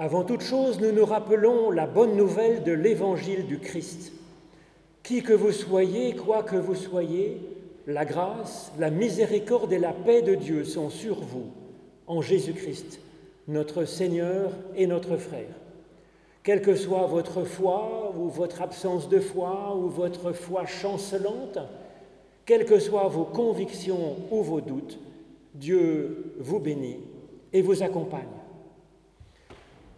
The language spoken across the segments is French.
Avant toute chose, nous nous rappelons la bonne nouvelle de l'évangile du Christ. Qui que vous soyez, quoi que vous soyez, la grâce, la miséricorde et la paix de Dieu sont sur vous, en Jésus-Christ, notre Seigneur et notre frère. Quelle que soit votre foi ou votre absence de foi ou votre foi chancelante, quelles que soient vos convictions ou vos doutes, Dieu vous bénit et vous accompagne.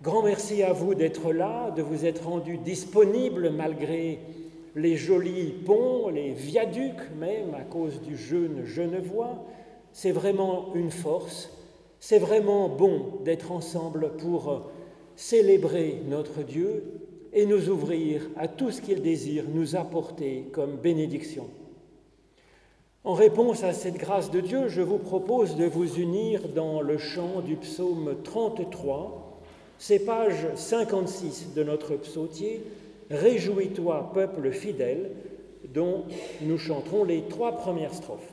Grand merci à vous d'être là, de vous être rendu disponible malgré les jolis ponts, les viaducs même à cause du jeûne genevois. C'est vraiment une force, c'est vraiment bon d'être ensemble pour célébrer notre Dieu et nous ouvrir à tout ce qu'il désire nous apporter comme bénédiction. En réponse à cette grâce de Dieu, je vous propose de vous unir dans le chant du psaume 33. C'est page 56 de notre psautier, Réjouis-toi, peuple fidèle, dont nous chanterons les trois premières strophes.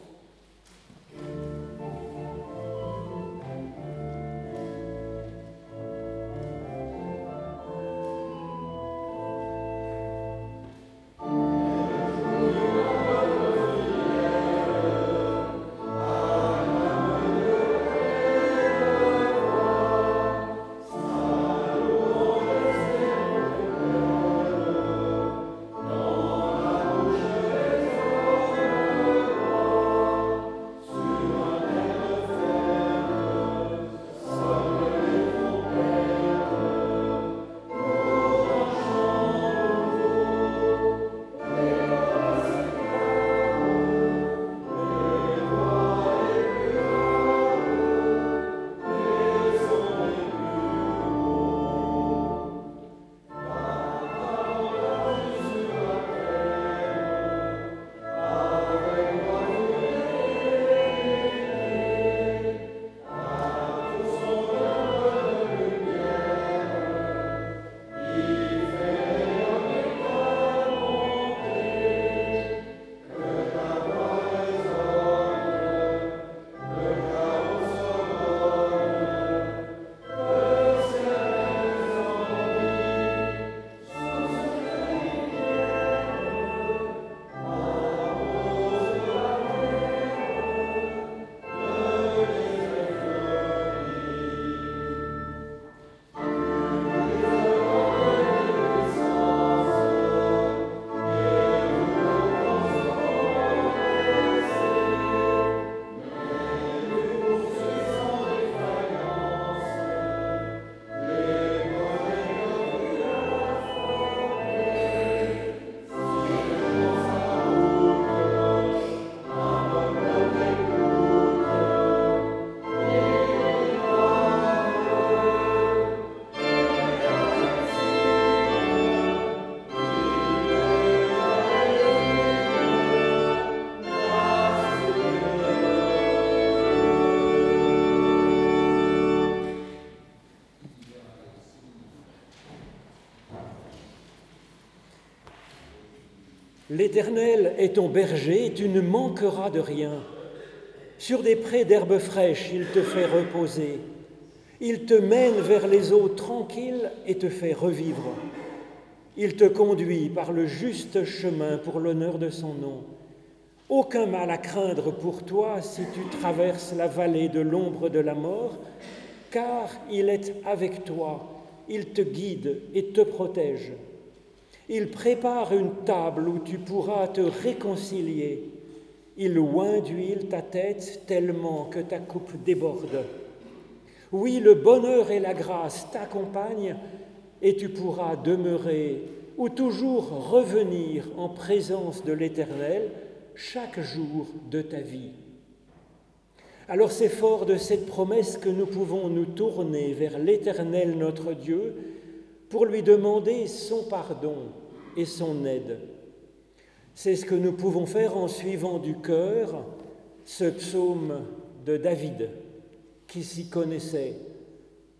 L'Éternel est ton berger, tu ne manqueras de rien. Sur des prés d'herbes fraîches, il te fait reposer. Il te mène vers les eaux tranquilles et te fait revivre. Il te conduit par le juste chemin pour l'honneur de son nom. Aucun mal à craindre pour toi si tu traverses la vallée de l'ombre de la mort, car il est avec toi, il te guide et te protège. Il prépare une table où tu pourras te réconcilier. Il oint d'huile ta tête tellement que ta coupe déborde. Oui, le bonheur et la grâce t'accompagnent et tu pourras demeurer ou toujours revenir en présence de l'Éternel chaque jour de ta vie. Alors c'est fort de cette promesse que nous pouvons nous tourner vers l'Éternel notre Dieu pour lui demander son pardon et son aide. C'est ce que nous pouvons faire en suivant du cœur ce psaume de David, qui s'y connaissait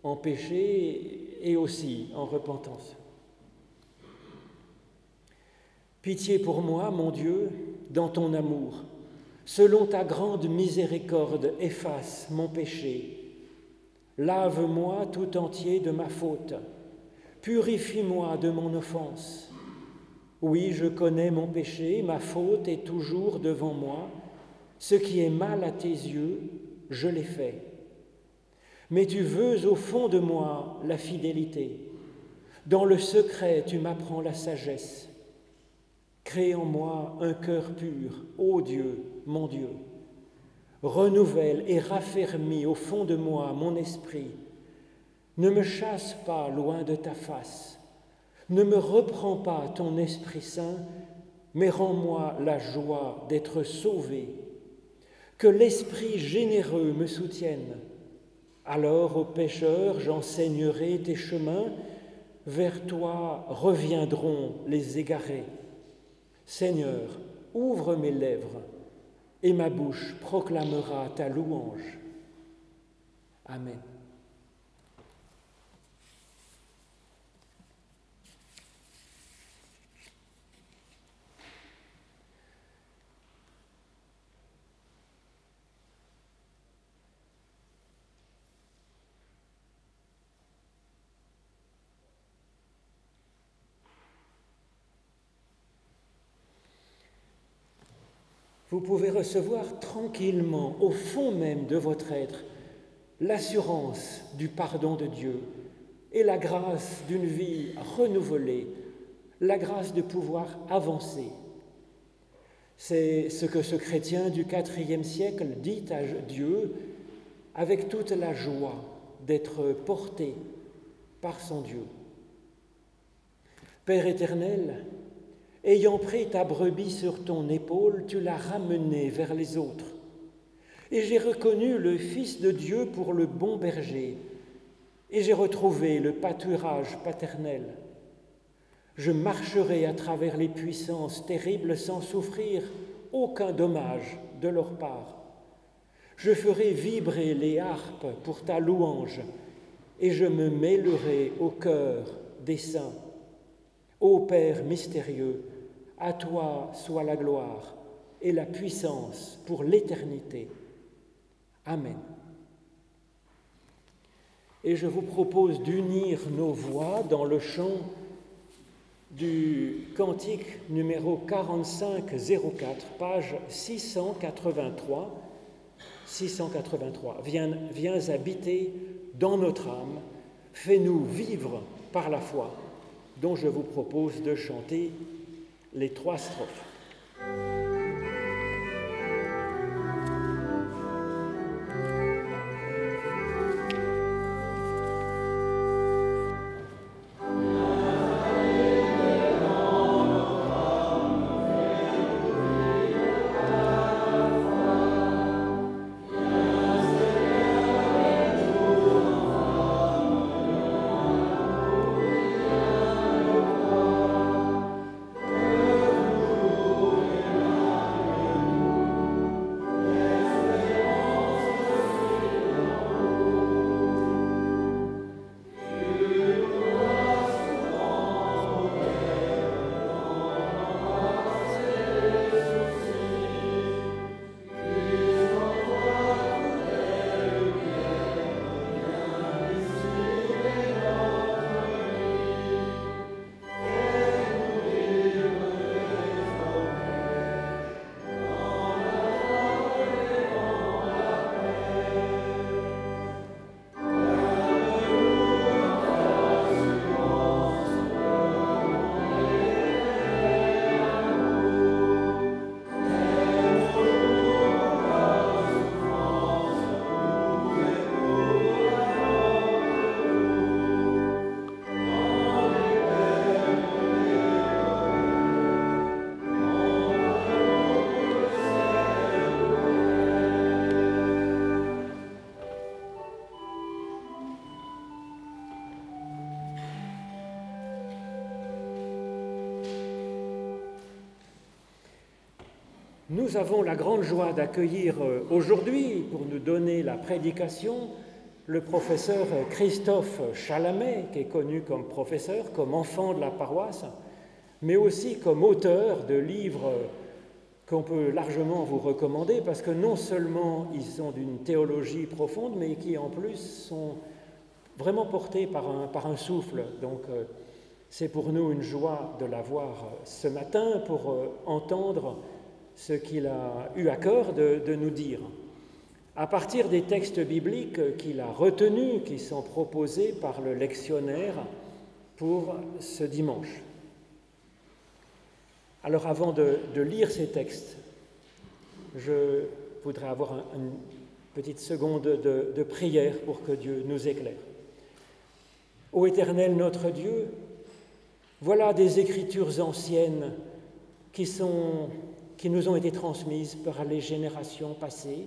en péché et aussi en repentance. Pitié pour moi, mon Dieu, dans ton amour. Selon ta grande miséricorde, efface mon péché. Lave-moi tout entier de ma faute. Purifie-moi de mon offense. Oui, je connais mon péché, ma faute est toujours devant moi. Ce qui est mal à tes yeux, je l'ai fait. Mais tu veux au fond de moi la fidélité. Dans le secret, tu m'apprends la sagesse. Crée en moi un cœur pur, ô Dieu, mon Dieu. Renouvelle et raffermis au fond de moi mon esprit. Ne me chasse pas loin de ta face. Ne me reprends pas ton Esprit Saint, mais rends-moi la joie d'être sauvé. Que l'Esprit généreux me soutienne. Alors aux pécheurs j'enseignerai tes chemins, vers toi reviendront les égarés. Seigneur, ouvre mes lèvres et ma bouche proclamera ta louange. Amen. Vous pouvez recevoir tranquillement, au fond même de votre être, l'assurance du pardon de Dieu et la grâce d'une vie renouvelée, la grâce de pouvoir avancer. C'est ce que ce chrétien du IVe siècle dit à Dieu avec toute la joie d'être porté par son Dieu. Père éternel, Ayant pris ta brebis sur ton épaule, tu l'as ramenée vers les autres. Et j'ai reconnu le Fils de Dieu pour le bon berger, et j'ai retrouvé le pâturage paternel. Je marcherai à travers les puissances terribles sans souffrir aucun dommage de leur part. Je ferai vibrer les harpes pour ta louange, et je me mêlerai au cœur des saints. Ô Père mystérieux, à toi soit la gloire et la puissance pour l'éternité. Amen. Et je vous propose d'unir nos voix dans le chant du cantique numéro 4504, page 683. 683. Viens, viens habiter dans notre âme, fais-nous vivre par la foi, dont je vous propose de chanter les trois strophes. Nous avons la grande joie d'accueillir euh, aujourd'hui, pour nous donner la prédication, le professeur Christophe Chalamet, qui est connu comme professeur, comme enfant de la paroisse, mais aussi comme auteur de livres qu'on peut largement vous recommander parce que non seulement ils sont d'une théologie profonde, mais qui en plus sont vraiment portés par un, par un souffle. Donc euh, c'est pour nous une joie de l'avoir ce matin pour euh, entendre ce qu'il a eu à cœur de, nous dire. À partir des textes bibliques qu'il a retenus, qui sont proposés par le lectionnaire pour ce dimanche. Alors avant de, lire ces textes, je voudrais avoir une petite seconde de, de prière pour que Dieu nous éclaire. Ô Éternel notre Dieu, voilà des écritures anciennes qui, sont, qui nous ont été transmises par les générations passées,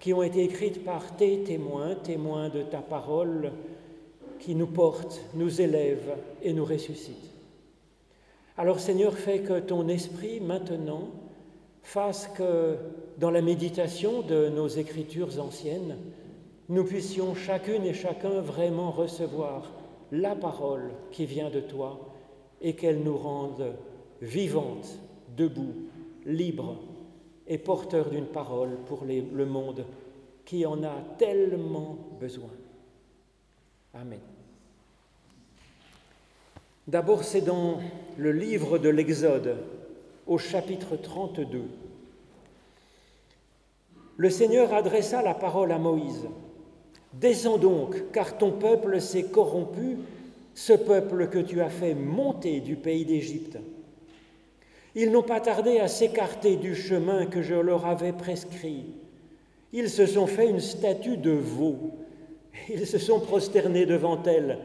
qui ont été écrites par tes témoins, témoins de ta parole, qui nous portent, nous élèvent et nous ressuscitent. Alors Seigneur, fais que ton esprit maintenant fasse que dans la méditation de nos écritures anciennes, nous puissions chacune et chacun vraiment recevoir la parole qui vient de toi et qu'elle nous rende vivantes, debout, libres et porteurs d'une parole pour le monde qui en a tellement besoin. Amen. D'abord, c'est dans le livre de l'Exode, au chapitre 32. Le Seigneur adressa la parole à Moïse. Descends donc, car ton peuple s'est corrompu, ce peuple que tu as fait monter du pays d'Égypte. Ils n'ont pas tardé à s'écarter du chemin que je leur avais prescrit. Ils se sont fait une statue de veau. Ils se sont prosternés devant elle.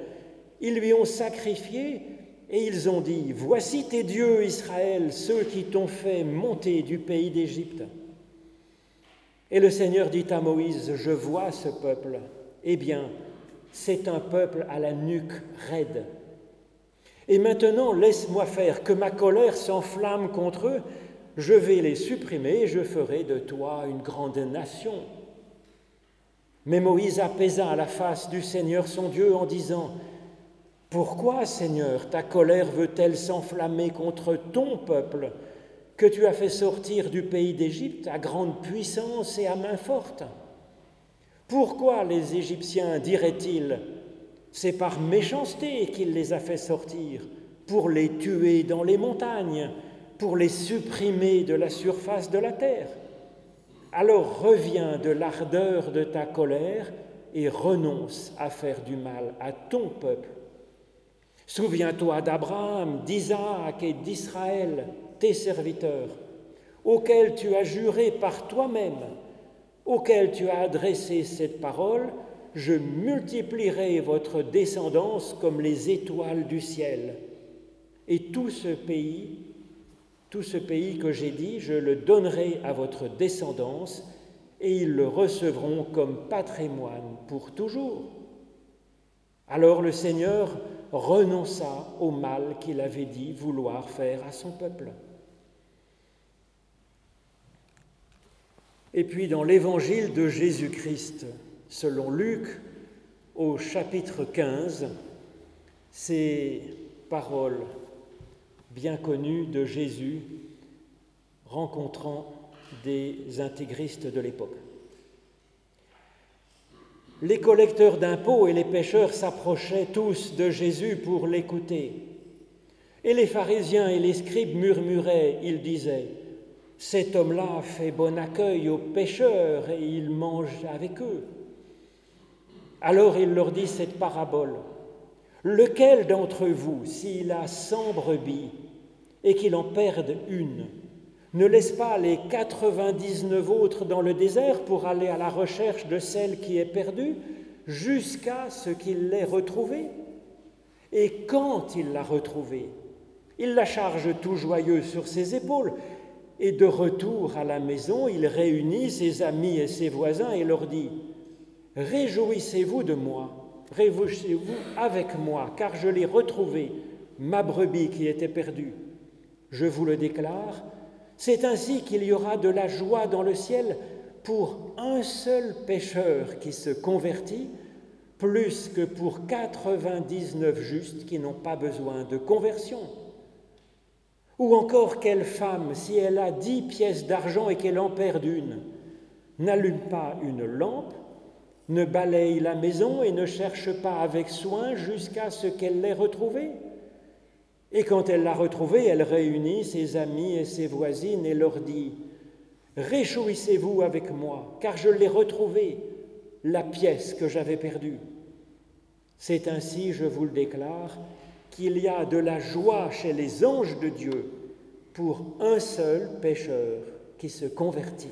Ils lui ont sacrifié et ils ont dit, Voici tes dieux, Israël, ceux qui t'ont fait monter du pays d'Égypte. Et le Seigneur dit à Moïse, Je vois ce peuple. Eh bien, c'est un peuple à la nuque raide. Et maintenant, laisse-moi faire, que ma colère s'enflamme contre eux. Je vais les supprimer et je ferai de toi une grande nation. Mais Moïse apaisa la face du Seigneur son Dieu en disant, pourquoi, Seigneur, ta colère veut-elle s'enflammer contre ton peuple que tu as fait sortir du pays d'Égypte à grande puissance et à main forte? Pourquoi les Égyptiens diraient-ils C'est par méchanceté qu'il les a fait sortir, pour les tuer dans les montagnes, pour les supprimer de la surface de la terre. Alors reviens de l'ardeur de ta colère et renonce à faire du mal à ton peuple. Souviens-toi d'Abraham, d'Isaac et d'Israël, tes serviteurs, auxquels tu as juré par toi-même, auxquels tu as adressé cette parole, je multiplierai votre descendance comme les étoiles du ciel. Et tout ce pays, tout ce pays que j'ai dit, je le donnerai à votre descendance, et ils le recevront comme patrimoine pour toujours. Alors le Seigneur renonça au mal qu'il avait dit vouloir faire à son peuple. Et puis dans l'évangile de Jésus-Christ, selon Luc, au chapitre 15, ces paroles bien connues de Jésus rencontrant des intégristes de l'époque. Les collecteurs d'impôts et les pêcheurs s'approchaient tous de Jésus pour l'écouter. Et les pharisiens et les scribes murmuraient, ils disaient, Cet homme-là fait bon accueil aux pêcheurs et il mange avec eux. Alors il leur dit cette parabole. Lequel d'entre vous, s'il a cent brebis et qu'il en perde une, ne laisse pas les 99 autres dans le désert pour aller à la recherche de celle qui est perdue jusqu'à ce qu'il l'ait retrouvée? Et quand il l'a retrouvée, il la charge tout joyeux sur ses épaules. Et de retour à la maison, il réunit ses amis et ses voisins et leur dit, Réjouissez-vous de moi, réjouissez-vous avec moi, car je l'ai retrouvée, ma brebis qui était perdue. Je vous le déclare, c'est ainsi qu'il y aura de la joie dans le ciel pour un seul pécheur qui se convertit, plus que pour 99 justes qui n'ont pas besoin de conversion. Ou encore, quelle femme, si elle a dix pièces d'argent et qu'elle en perd une, n'allume pas une lampe, ne balaye la maison et ne cherche pas avec soin jusqu'à ce qu'elle l'ait retrouvée Et quand elle l'a retrouvée, elle réunit ses amis et ses voisines et leur dit, Réjouissez-vous avec moi, car je l'ai retrouvée, la pièce que j'avais perdue. C'est ainsi, je vous le déclare, qu'il y a de la joie chez les anges de Dieu pour un seul pécheur qui se convertit.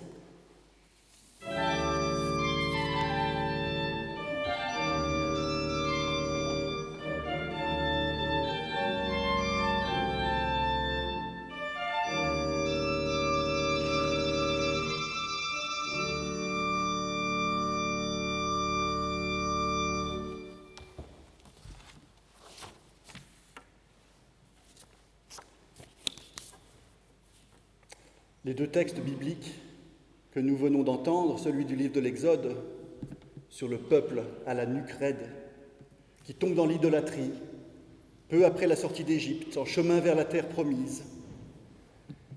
Les deux textes bibliques que nous venons d'entendre, celui du livre de l'Exode sur le peuple à la nuque raide, qui tombe dans l'idolâtrie, peu après la sortie d'Égypte, en chemin vers la terre promise,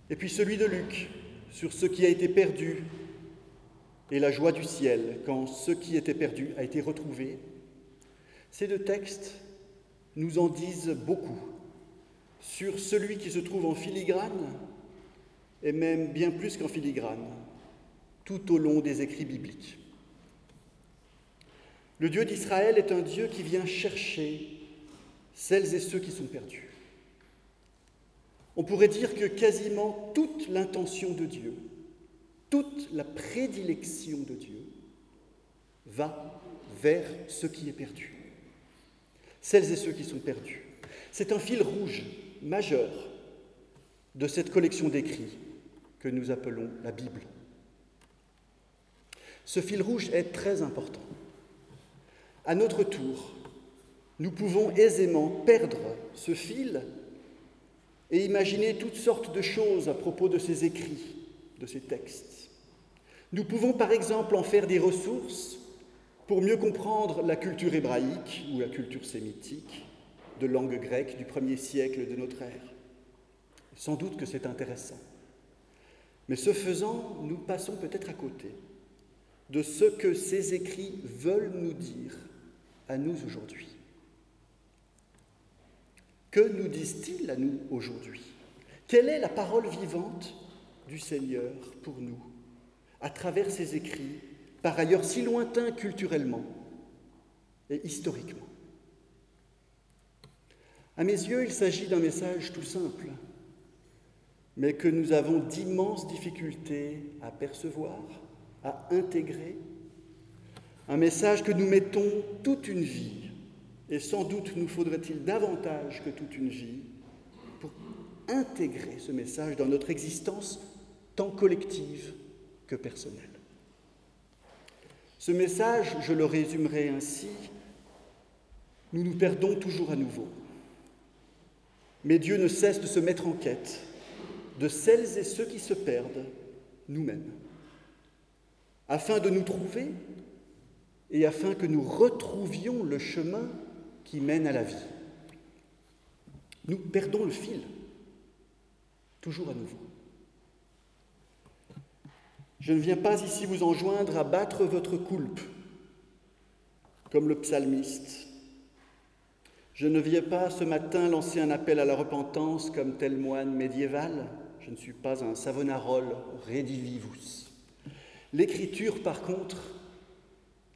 et puis celui de Luc sur ce qui a été perdu et la joie du ciel quand ce qui était perdu a été retrouvé. Ces deux textes nous en disent beaucoup sur celui qui se trouve en filigrane et même bien plus qu'en filigrane, tout au long des écrits bibliques. Le Dieu d'Israël est un Dieu qui vient chercher celles et ceux qui sont perdus. On pourrait dire que quasiment toute l'intention de Dieu, toute la prédilection de Dieu va vers ce qui est perdu. Celles et ceux qui sont perdus. C'est un fil rouge majeur de cette collection d'écrits que nous appelons la Bible. Ce fil rouge est très important. À notre tour, nous pouvons aisément perdre ce fil et imaginer toutes sortes de choses à propos de ces écrits, de ces textes. Nous pouvons par exemple en faire des ressources pour mieux comprendre la culture hébraïque ou la culture sémitique de langue grecque du premier siècle de notre ère. Sans doute que c'est intéressant. Mais ce faisant, nous passons peut-être à côté de ce que ces écrits veulent nous dire à nous aujourd'hui. Que nous disent-ils à nous aujourd'hui? Quelle est la parole vivante du Seigneur pour nous à travers ces écrits, par ailleurs si lointains culturellement et historiquement? À mes yeux, il s'agit d'un message tout simple mais que nous avons d'immenses difficultés à percevoir, à intégrer. Un message que nous mettons toute une vie, et sans doute nous faudrait-il davantage que toute une vie, pour intégrer ce message dans notre existence tant collective que personnelle. Ce message, je le résumerai ainsi, nous nous perdons toujours à nouveau. Mais Dieu ne cesse de se mettre en quête de celles et ceux qui se perdent nous-mêmes, afin de nous trouver et afin que nous retrouvions le chemin qui mène à la vie. Nous perdons le fil, toujours à nouveau. Je ne viens pas ici vous enjoindre à battre votre coulpe, comme le psalmiste. Je ne viens pas ce matin lancer un appel à la repentance comme tel moine médiéval. Je ne suis pas un savonarole redivivus. L'écriture, par contre,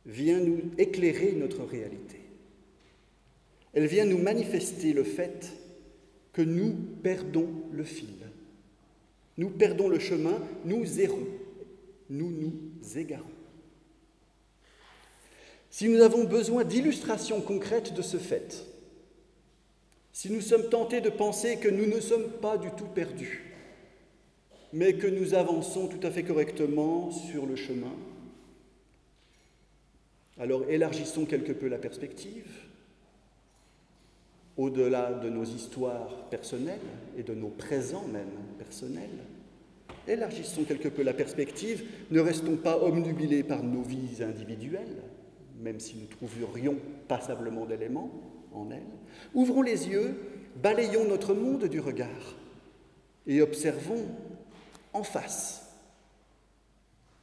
vient nous éclairer notre réalité. Elle vient nous manifester le fait que nous perdons le fil. Nous perdons le chemin, nous errons, nous nous égarons. Si nous avons besoin d'illustrations concrètes de ce fait, si nous sommes tentés de penser que nous ne sommes pas du tout perdus, mais que nous avançons tout à fait correctement sur le chemin. Alors élargissons quelque peu la perspective, au-delà de nos histoires personnelles et de nos présents même personnels. Élargissons quelque peu la perspective, ne restons pas omnubilés par nos vies individuelles, même si nous trouverions passablement d'éléments en elles. Ouvrons les yeux, balayons notre monde du regard et observons en face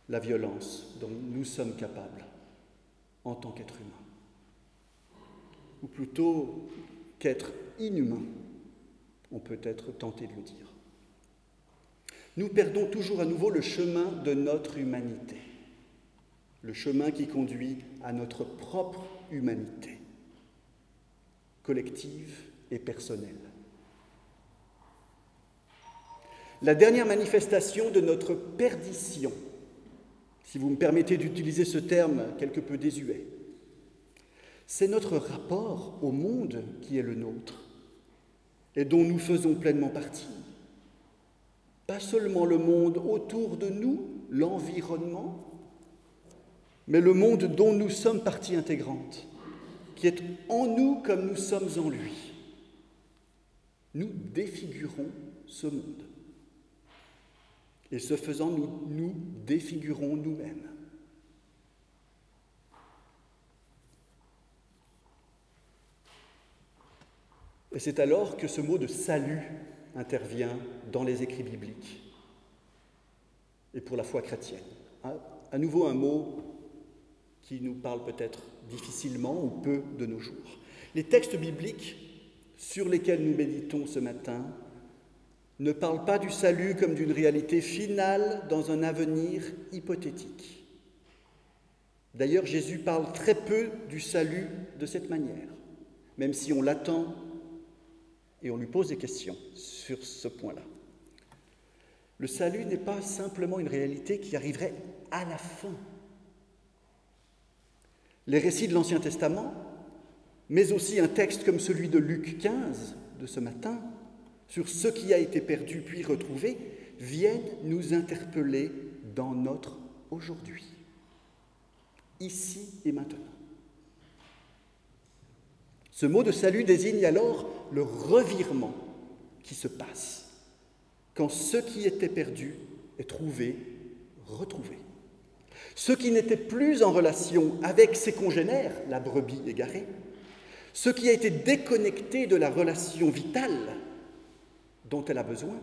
la violence dont nous sommes capables en tant qu'être humain. Ou plutôt qu'être inhumain, on peut être tenté de le dire. Nous perdons toujours à nouveau le chemin de notre humanité, le chemin qui conduit à notre propre humanité, collective et personnelle. La dernière manifestation de notre perdition si vous me permettez d'utiliser ce terme quelque peu désuet. C'est notre rapport au monde qui est le nôtre et dont nous faisons pleinement partie. Pas seulement le monde autour de nous, l'environnement, mais le monde dont nous sommes partie intégrante, qui est en nous comme nous sommes en lui. Nous défigurons ce monde. Et ce faisant, nous nous défigurons nous-mêmes. Et c'est alors que ce mot de salut intervient dans les écrits bibliques et pour la foi chrétienne. À nouveau un mot qui nous parle peut-être difficilement ou peu de nos jours. Les textes bibliques sur lesquels nous méditons ce matin ne parle pas du salut comme d'une réalité finale dans un avenir hypothétique. D'ailleurs, Jésus parle très peu du salut de cette manière, même si on l'attend et on lui pose des questions sur ce point-là. Le salut n'est pas simplement une réalité qui arriverait à la fin. Les récits de l'Ancien Testament, mais aussi un texte comme celui de Luc 15 de ce matin, sur ce qui a été perdu puis retrouvé, viennent nous interpeller dans notre aujourd'hui, ici et maintenant. Ce mot de salut désigne alors le revirement qui se passe quand ce qui était perdu est trouvé, retrouvé. Ce qui n'était plus en relation avec ses congénères, la brebis égarée, ce qui a été déconnecté de la relation vitale, dont elle a besoin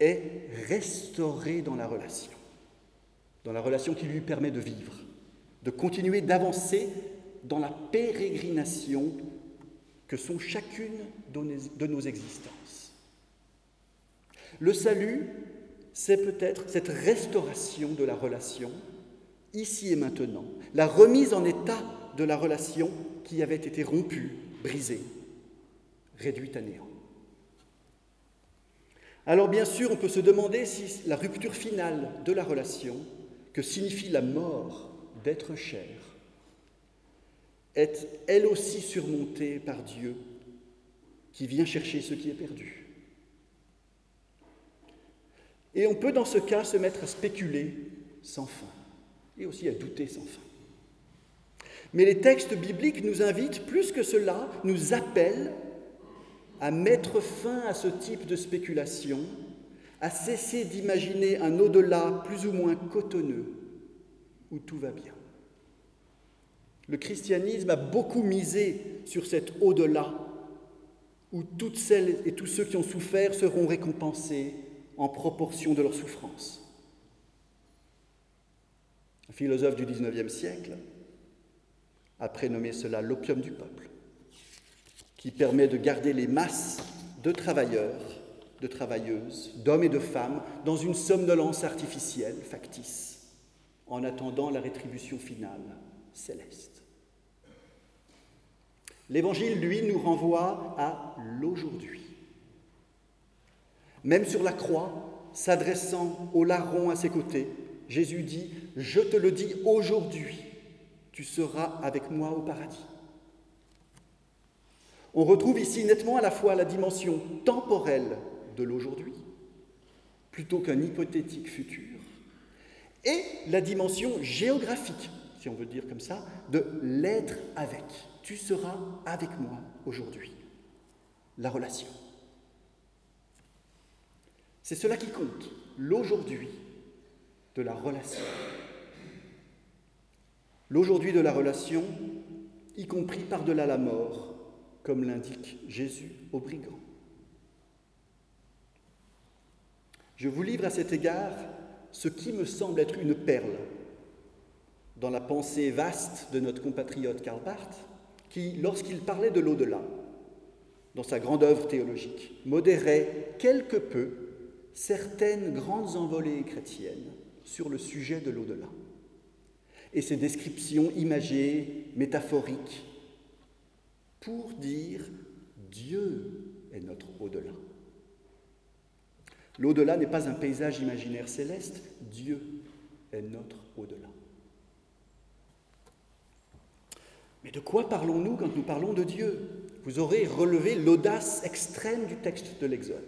est restaurée dans la relation, dans la relation qui lui permet de vivre, de continuer d'avancer dans la pérégrination que sont chacune de nos existences. Le salut, c'est peut-être cette restauration de la relation, ici et maintenant, la remise en état de la relation qui avait été rompue, brisée, réduite à néant. Alors bien sûr, on peut se demander si la rupture finale de la relation, que signifie la mort d'être cher, est elle aussi surmontée par Dieu qui vient chercher ce qui est perdu. Et on peut dans ce cas se mettre à spéculer sans fin et aussi à douter sans fin. Mais les textes bibliques nous invitent, plus que cela, nous appellent à mettre fin à ce type de spéculation, à cesser d'imaginer un au-delà plus ou moins cotonneux, où tout va bien. Le christianisme a beaucoup misé sur cet au-delà, où toutes celles et tous ceux qui ont souffert seront récompensés en proportion de leur souffrance. Un philosophe du XIXe siècle a prénommé cela l'opium du peuple qui permet de garder les masses de travailleurs, de travailleuses, d'hommes et de femmes dans une somnolence artificielle, factice, en attendant la rétribution finale, céleste. L'Évangile, lui, nous renvoie à l'aujourd'hui. Même sur la croix, s'adressant au larron à ses côtés, Jésus dit, Je te le dis aujourd'hui, tu seras avec moi au paradis. On retrouve ici nettement à la fois la dimension temporelle de l'aujourd'hui, plutôt qu'un hypothétique futur, et la dimension géographique, si on veut dire comme ça, de l'être avec. Tu seras avec moi aujourd'hui. La relation. C'est cela qui compte, l'aujourd'hui de la relation. L'aujourd'hui de la relation, y compris par-delà la mort, comme l'indique Jésus aux brigands. Je vous livre à cet égard ce qui me semble être une perle dans la pensée vaste de notre compatriote Karl Barth, qui, lorsqu'il parlait de l'au-delà, dans sa grande œuvre théologique, modérait quelque peu certaines grandes envolées chrétiennes sur le sujet de l'au-delà. Et ses descriptions imagées, métaphoriques, pour dire Dieu est notre au-delà. L'au-delà n'est pas un paysage imaginaire céleste, Dieu est notre au-delà. Mais de quoi parlons-nous quand nous parlons de Dieu? Vous aurez relevé l'audace extrême du texte de l'Exode.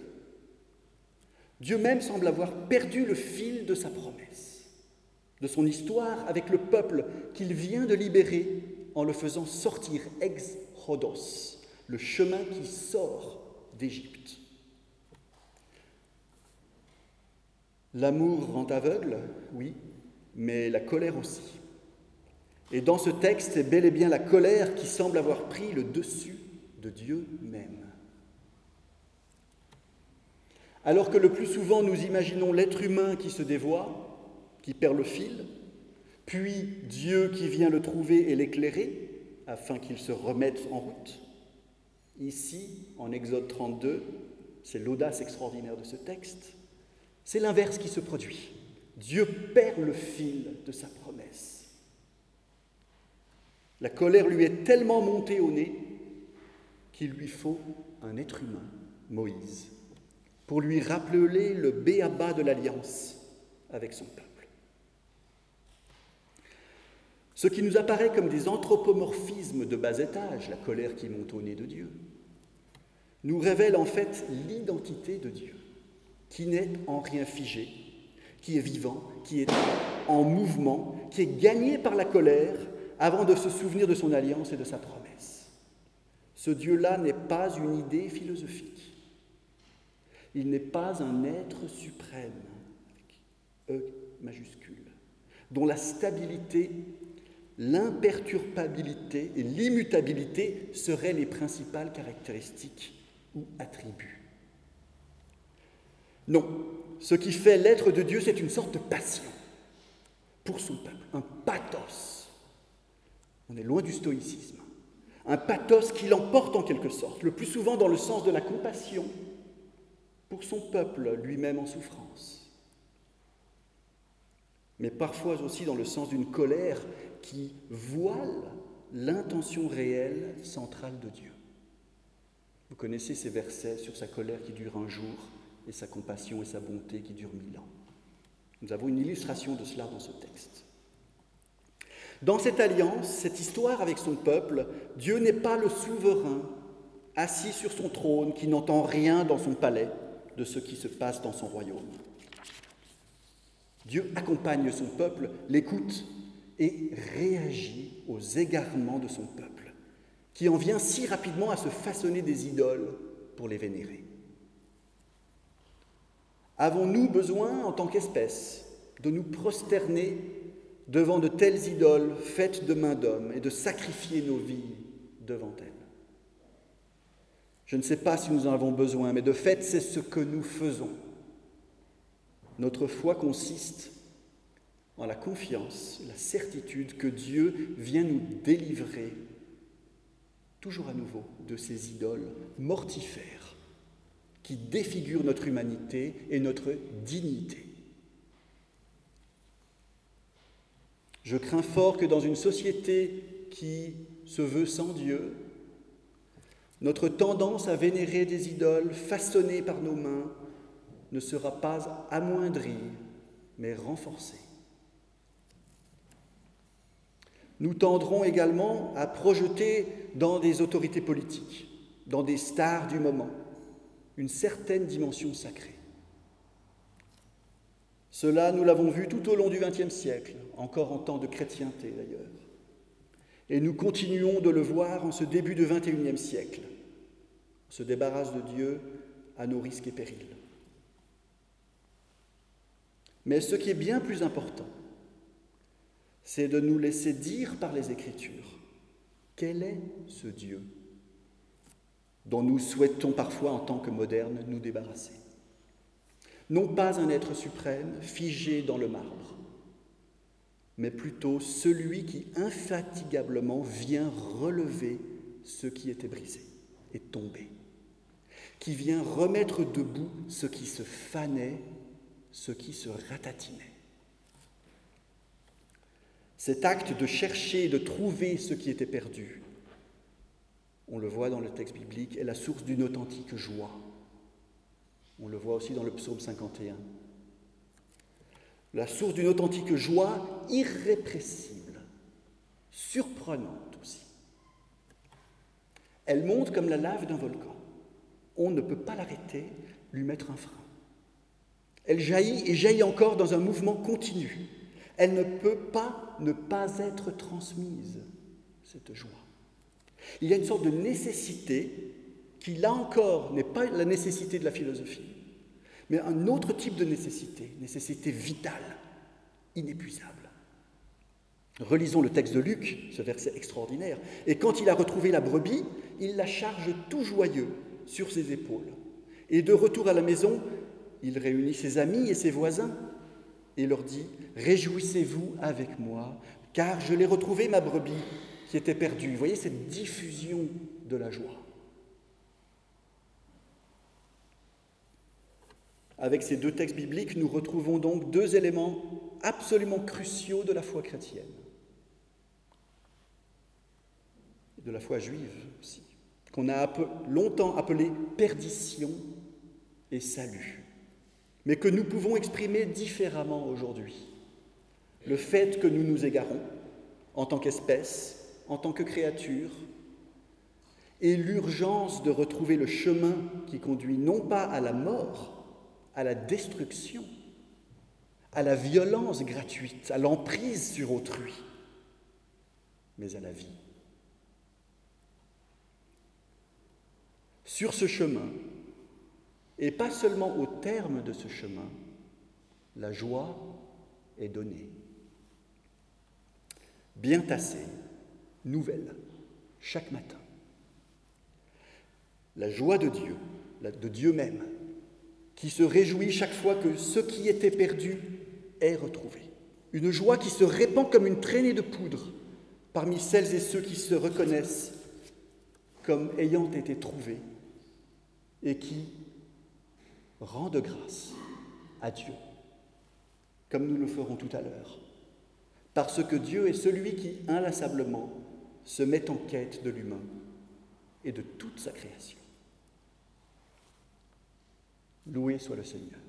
Dieu même semble avoir perdu le fil de sa promesse, de son histoire avec le peuple qu'il vient de libérer en le faisant sortir ex Le chemin qui sort d'Égypte. L'amour rend aveugle, oui, mais la colère aussi. Et dans ce texte, c'est bel et bien la colère qui semble avoir pris le dessus de Dieu même. Alors que le plus souvent nous imaginons l'être humain qui se dévoie, qui perd le fil, puis Dieu qui vient le trouver et l'éclairer afin qu'il se remette en route. Ici, en Exode 32, c'est l'audace extraordinaire de ce texte, c'est l'inverse qui se produit. Dieu perd le fil de sa promesse. La colère lui est tellement montée au nez qu'il lui faut un être humain, Moïse, pour lui rappeler le béaba de l'alliance avec son peuple. Ce qui nous apparaît comme des anthropomorphismes de bas étage, la colère qui monte au nez de Dieu, nous révèle en fait l'identité de Dieu, qui n'est en rien figé, qui est vivant, qui est en mouvement, qui est gagné par la colère avant de se souvenir de son alliance et de sa promesse. Ce Dieu-là n'est pas une idée philosophique. Il n'est pas un être suprême, E majuscule, dont la stabilité l'imperturbabilité et l'immutabilité seraient les principales caractéristiques ou attributs. Non, ce qui fait l'être de Dieu, c'est une sorte de passion pour son peuple, un pathos. On est loin du stoïcisme. Un pathos qui l'emporte en quelque sorte, le plus souvent dans le sens de la compassion pour son peuple lui-même en souffrance, mais parfois aussi dans le sens d'une colère qui voile l'intention réelle centrale de Dieu. Vous connaissez ces versets sur sa colère qui dure un jour et sa compassion et sa bonté qui durent mille ans. Nous avons une illustration de cela dans ce texte. Dans cette alliance, cette histoire avec son peuple, Dieu n'est pas le souverain assis sur son trône qui n'entend rien dans son palais de ce qui se passe dans son royaume. Dieu accompagne son peuple, l'écoute et réagit aux égarements de son peuple, qui en vient si rapidement à se façonner des idoles pour les vénérer. Avons-nous besoin, en tant qu'espèce, de nous prosterner devant de telles idoles faites de main d'homme et de sacrifier nos vies devant elles? Je ne sais pas si nous en avons besoin, mais de fait, c'est ce que nous faisons. Notre foi consiste en la confiance, la certitude que Dieu vient nous délivrer, toujours à nouveau, de ces idoles mortifères qui défigurent notre humanité et notre dignité. Je crains fort que dans une société qui se veut sans Dieu, notre tendance à vénérer des idoles façonnées par nos mains ne sera pas amoindrie, mais renforcée. Nous tendrons également à projeter dans des autorités politiques, dans des stars du moment, une certaine dimension sacrée. Cela, nous l'avons vu tout au long du XXe siècle, encore en temps de chrétienté d'ailleurs. Et nous continuons de le voir en ce début du XXIe siècle. On se débarrasse de Dieu à nos risques et périls. Mais ce qui est bien plus important, c'est de nous laisser dire par les Écritures quel est ce Dieu dont nous souhaitons parfois en tant que modernes nous débarrasser? Non pas un être suprême figé dans le marbre, mais plutôt celui qui infatigablement vient relever ce qui était brisé et tombé, qui vient remettre debout ce qui se fanait, ce qui se ratatinait. Cet acte de chercher de trouver ce qui était perdu, on le voit dans le texte biblique, est la source d'une authentique joie. On le voit aussi dans le psaume 51. La source d'une authentique joie irrépressible, surprenante aussi. Elle monte comme la lave d'un volcan. On ne peut pas l'arrêter, lui mettre un frein. Elle jaillit et jaillit encore dans un mouvement continu. Elle ne peut pas ne pas être transmise, cette joie. Il y a une sorte de nécessité qui, là encore, n'est pas la nécessité de la philosophie, mais un autre type de nécessité, nécessité vitale, inépuisable. Relisons le texte de Luc, ce verset extraordinaire. Et quand il a retrouvé la brebis, il la charge tout joyeux sur ses épaules. Et de retour à la maison, il réunit ses amis et ses voisins et leur dit, Réjouissez-vous avec moi, car je l'ai retrouvé ma brebis qui était perdue. Vous voyez cette diffusion de la joie. Avec ces deux textes bibliques, nous retrouvons donc deux éléments absolument cruciaux de la foi chrétienne, de la foi juive aussi, qu'on a longtemps appelé perdition et salut mais que nous pouvons exprimer différemment aujourd'hui. Le fait que nous nous égarons en tant qu'espèce, en tant que créature, et l'urgence de retrouver le chemin qui conduit non pas à la mort, à la destruction, à la violence gratuite, à l'emprise sur autrui, mais à la vie. Sur ce chemin, et pas seulement au terme de ce chemin, la joie est donnée. Bien tassée, nouvelle, chaque matin. La joie de Dieu, de Dieu même, qui se réjouit chaque fois que ce qui était perdu est retrouvé. Une joie qui se répand comme une traînée de poudre parmi celles et ceux qui se reconnaissent comme ayant été trouvés et qui, rende grâce à Dieu, comme nous le ferons tout à l'heure, parce que Dieu est celui qui inlassablement se met en quête de l'humain et de toute sa création. Loué soit le Seigneur.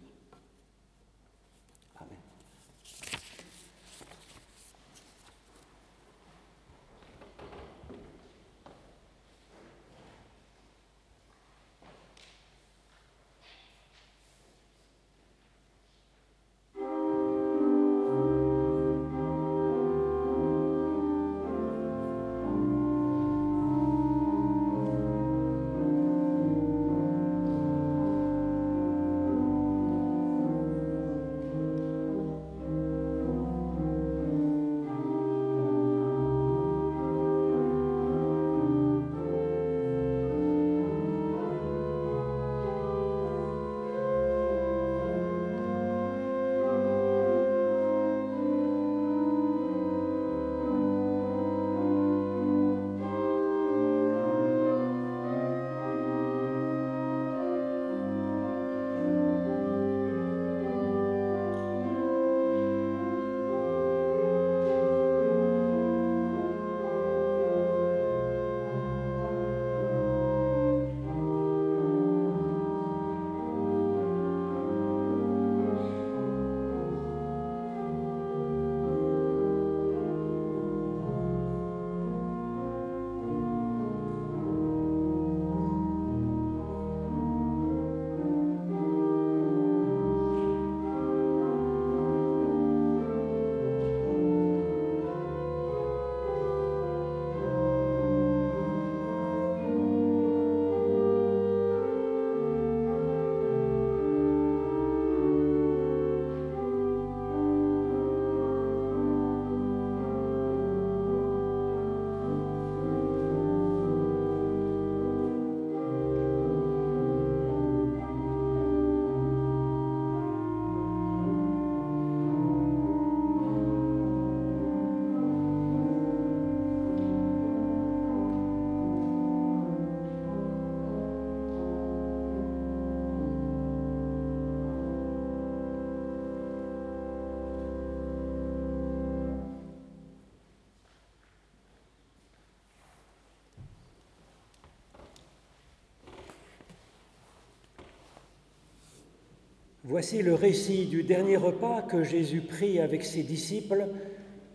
Voici le récit du dernier repas que Jésus prit avec ses disciples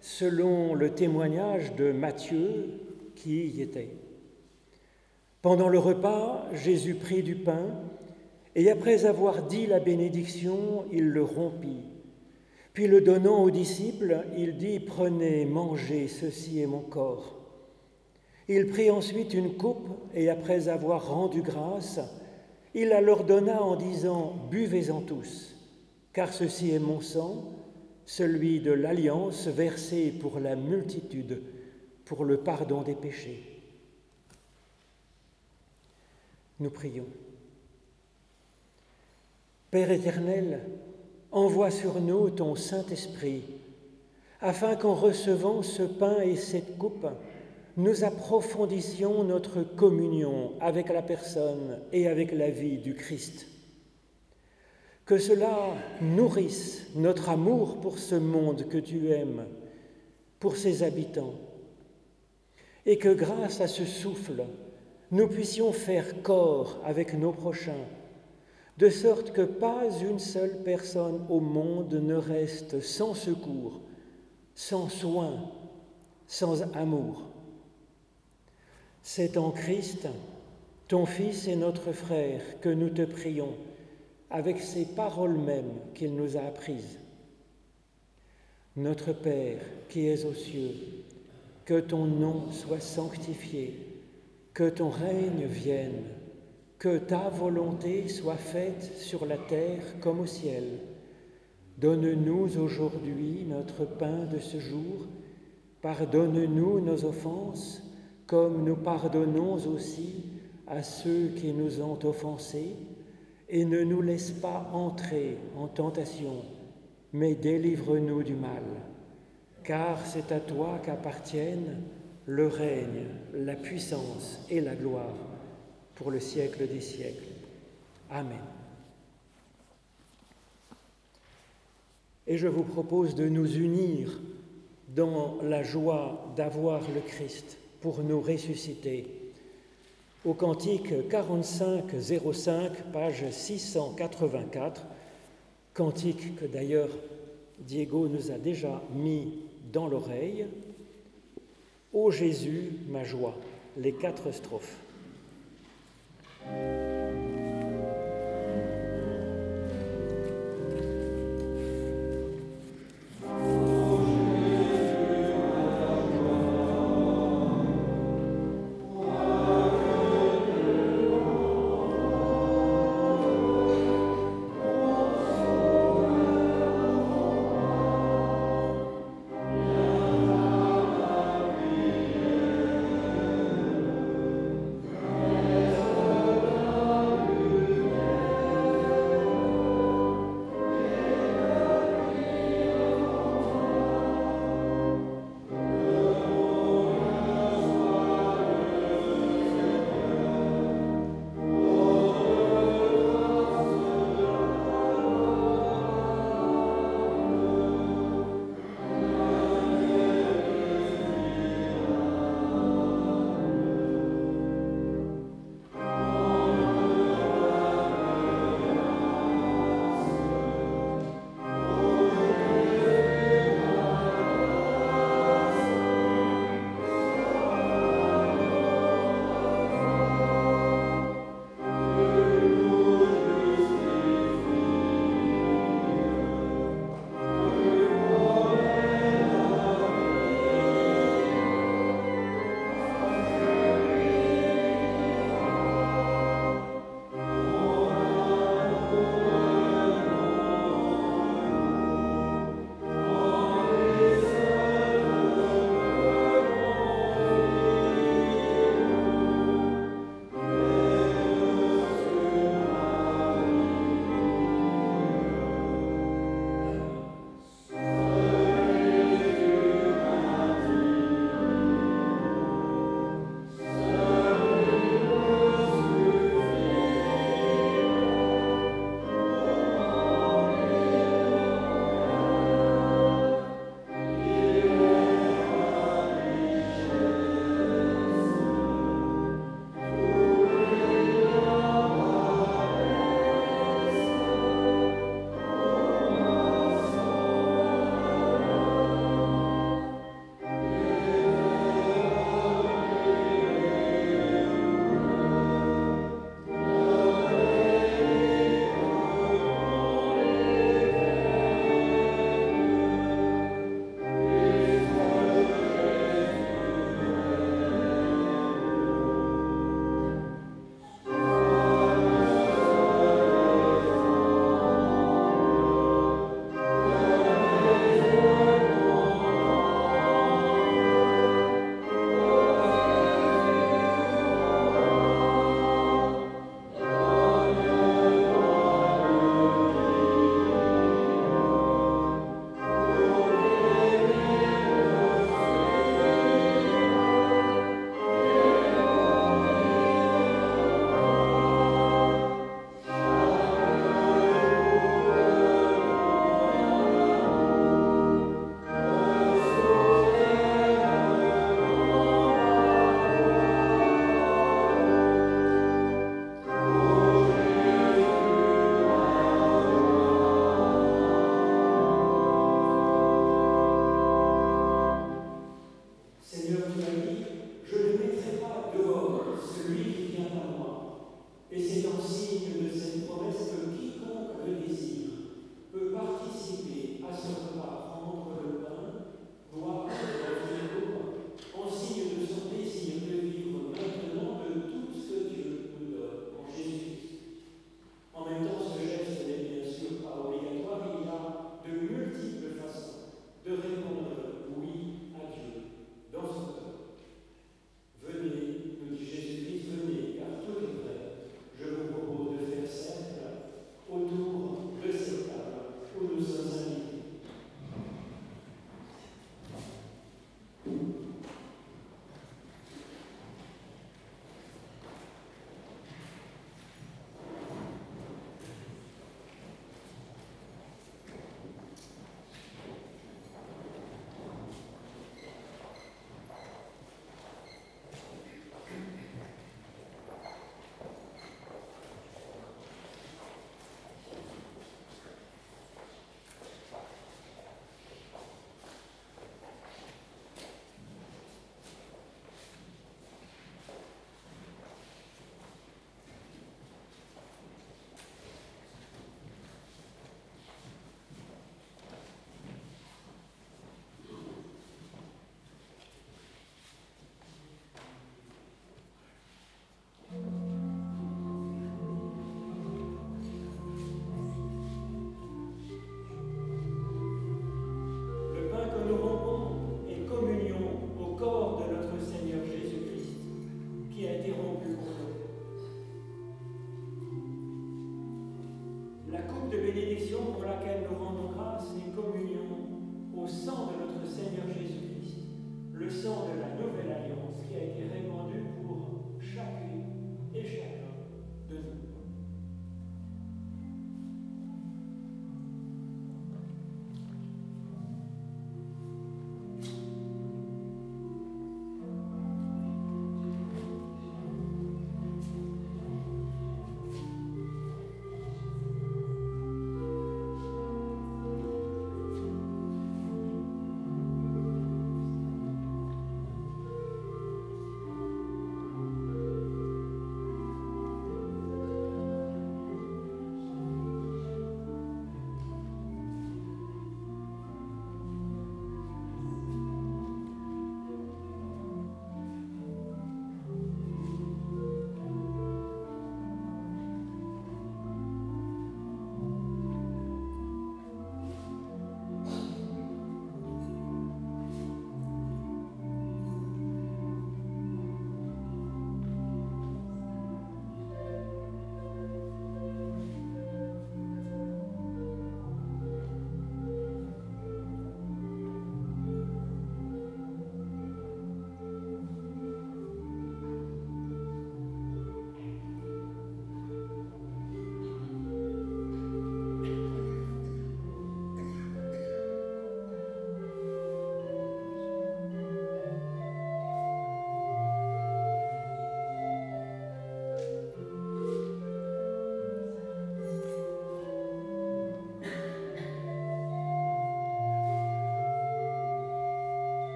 selon le témoignage de Matthieu qui y était. Pendant le repas, Jésus prit du pain et après avoir dit la bénédiction, il le rompit. Puis le donnant aux disciples, il dit, Prenez, mangez, ceci est mon corps. Il prit ensuite une coupe et après avoir rendu grâce, il la leur donna en disant, Buvez-en tous, car ceci est mon sang, celui de l'alliance versé pour la multitude, pour le pardon des péchés. Nous prions. Père éternel, envoie sur nous ton Saint-Esprit, afin qu'en recevant ce pain et cette coupe, nous approfondissions notre communion avec la personne et avec la vie du Christ. Que cela nourrisse notre amour pour ce monde que tu aimes, pour ses habitants, et que grâce à ce souffle, nous puissions faire corps avec nos prochains, de sorte que pas une seule personne au monde ne reste sans secours, sans soin, sans amour. C'est en Christ, ton Fils et notre frère, que nous te prions, avec ces paroles mêmes qu'il nous a apprises. Notre Père qui es aux cieux, que ton nom soit sanctifié, que ton règne vienne, que ta volonté soit faite sur la terre comme au ciel. Donne-nous aujourd'hui notre pain de ce jour, pardonne-nous nos offenses comme nous pardonnons aussi à ceux qui nous ont offensés, et ne nous laisse pas entrer en tentation, mais délivre-nous du mal, car c'est à toi qu'appartiennent le règne, la puissance et la gloire pour le siècle des siècles. Amen. Et je vous propose de nous unir dans la joie d'avoir le Christ pour nous ressusciter. Au cantique 45-05, page 684, cantique que d'ailleurs Diego nous a déjà mis dans l'oreille. Ô Jésus, ma joie, les quatre strophes.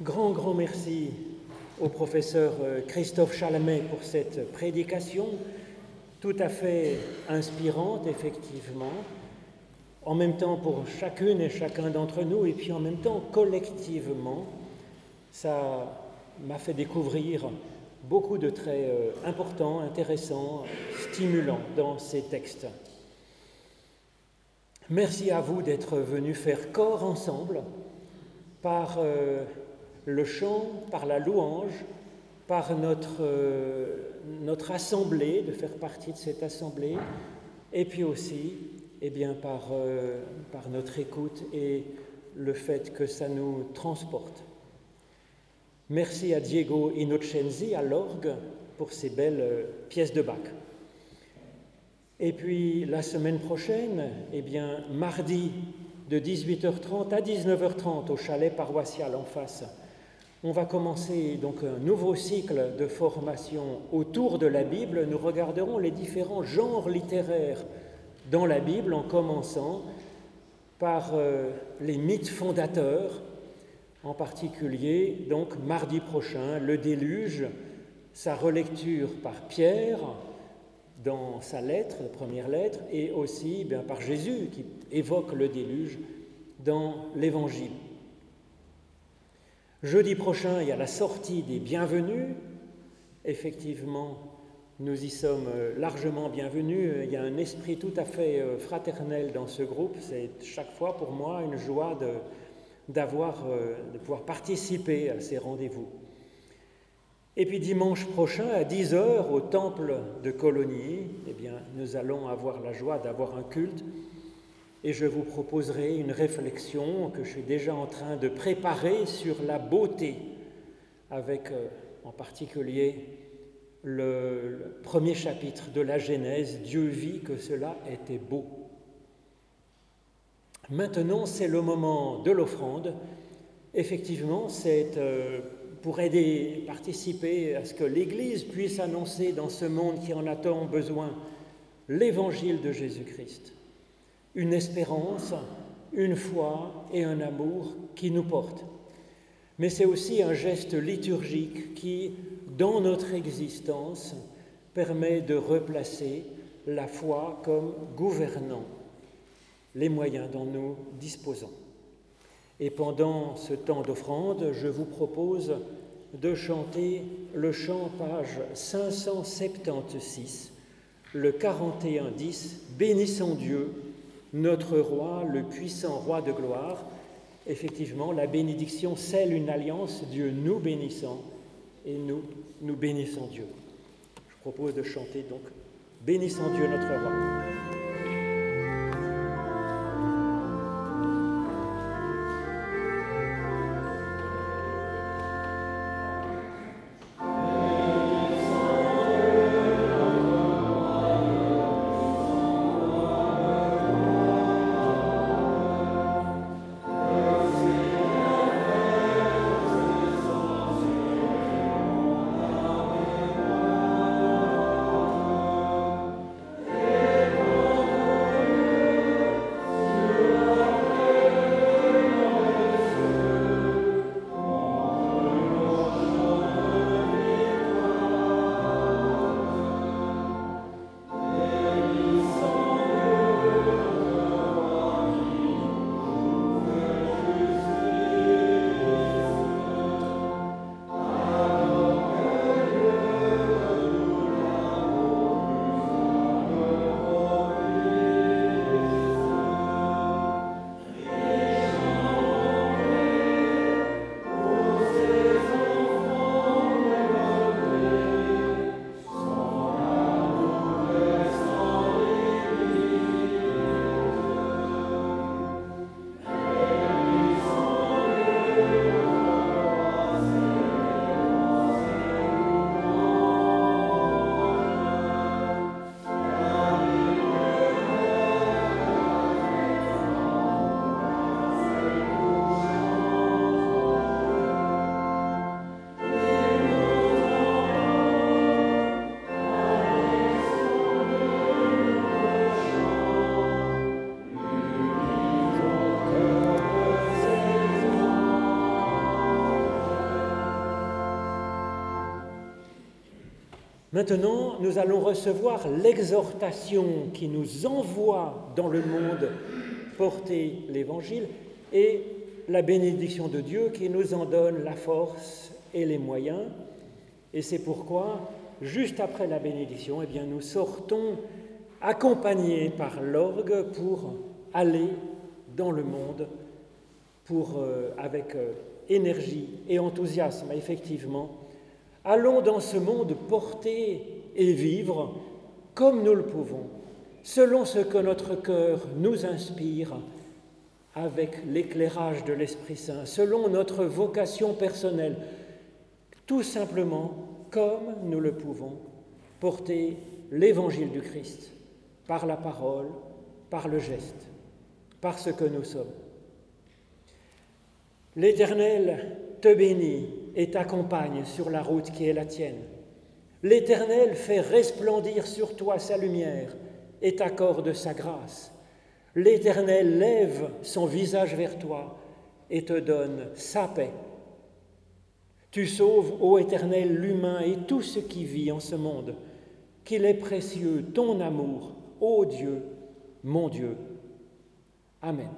Grand, grand merci au professeur euh, Christophe Chalamet pour cette prédication tout à fait inspirante, effectivement, en même temps pour chacune et chacun d'entre nous, et puis en même temps collectivement, ça m'a fait découvrir beaucoup de traits euh, importants, intéressants, stimulants dans ces textes. Merci à vous d'être venus faire corps ensemble par euh, le chant, par la louange, par notre, euh, notre assemblée, de faire partie de cette assemblée, et puis aussi eh bien, par, euh, par notre écoute et le fait que ça nous transporte. Merci à Diego Innocenzi à l'orgue pour ces belles euh, pièces de Bach. Et puis la semaine prochaine, eh bien, mardi de 18h30 à 19h30 au chalet paroissial en face, on va commencer donc un nouveau cycle de formation autour de la Bible. Nous regarderons les différents genres littéraires dans la Bible en commençant par euh, les mythes fondateurs, en particulier donc mardi prochain, le déluge, sa relecture par Pierre dans sa lettre, première lettre, et aussi bien, par Jésus qui évoque le déluge dans l'Évangile. Jeudi prochain, il y a la sortie des bienvenus. Effectivement, nous y sommes euh, largement bienvenus. Il y a un esprit tout à fait euh, fraternel dans ce groupe. C'est chaque fois pour moi une joie de, d'avoir, euh, de pouvoir participer à ces rendez-vous. Et puis dimanche prochain, à 10h, au temple de Colonie, eh bien, nous allons avoir la joie d'avoir un culte et je vous proposerai une réflexion que je suis déjà en train de préparer sur la beauté, avec euh, en particulier le, premier chapitre de la Genèse, Dieu vit que cela était beau. Maintenant, c'est le moment de l'offrande. Effectivement, c'est euh, pour aider, participer à ce que l'Église puisse annoncer dans ce monde qui en a tant besoin l'évangile de Jésus-Christ une espérance, une foi et un amour qui nous portent. Mais c'est aussi un geste liturgique qui, dans notre existence, permet de replacer la foi comme gouvernant les moyens dont nous disposons. Et pendant ce temps d'offrande, je vous propose de chanter le chant page 576, le 41-10, Bénissons Dieu notre roi, le puissant roi de gloire. Effectivement, la bénédiction scelle une alliance, Dieu nous bénissant et nous, nous bénissons Dieu. Je propose de chanter donc Bénissons Dieu notre roi. Maintenant, nous allons recevoir l'exhortation qui nous envoie dans le monde porter l'Évangile et la bénédiction de Dieu qui nous en donne la force et les moyens. Et c'est pourquoi, juste après la bénédiction, eh bien, nous sortons accompagnés par l'orgue pour aller dans le monde euh, avec euh, énergie et enthousiasme, effectivement, Allons dans ce monde porter et vivre comme nous le pouvons, selon ce que notre cœur nous inspire, avec l'éclairage de l'Esprit Saint, selon notre vocation personnelle, tout simplement comme nous le pouvons, porter l'évangile du Christ par la parole, par le geste, par ce que nous sommes. L'Éternel te bénit et t'accompagne sur la route qui est la tienne. L'Éternel fait resplendir sur toi sa lumière et t'accorde sa grâce. L'Éternel lève son visage vers toi et te donne sa paix. Tu sauves, ô Éternel, l'humain et tout ce qui vit en ce monde. Qu'il est précieux ton amour, ô Dieu, mon Dieu. Amen.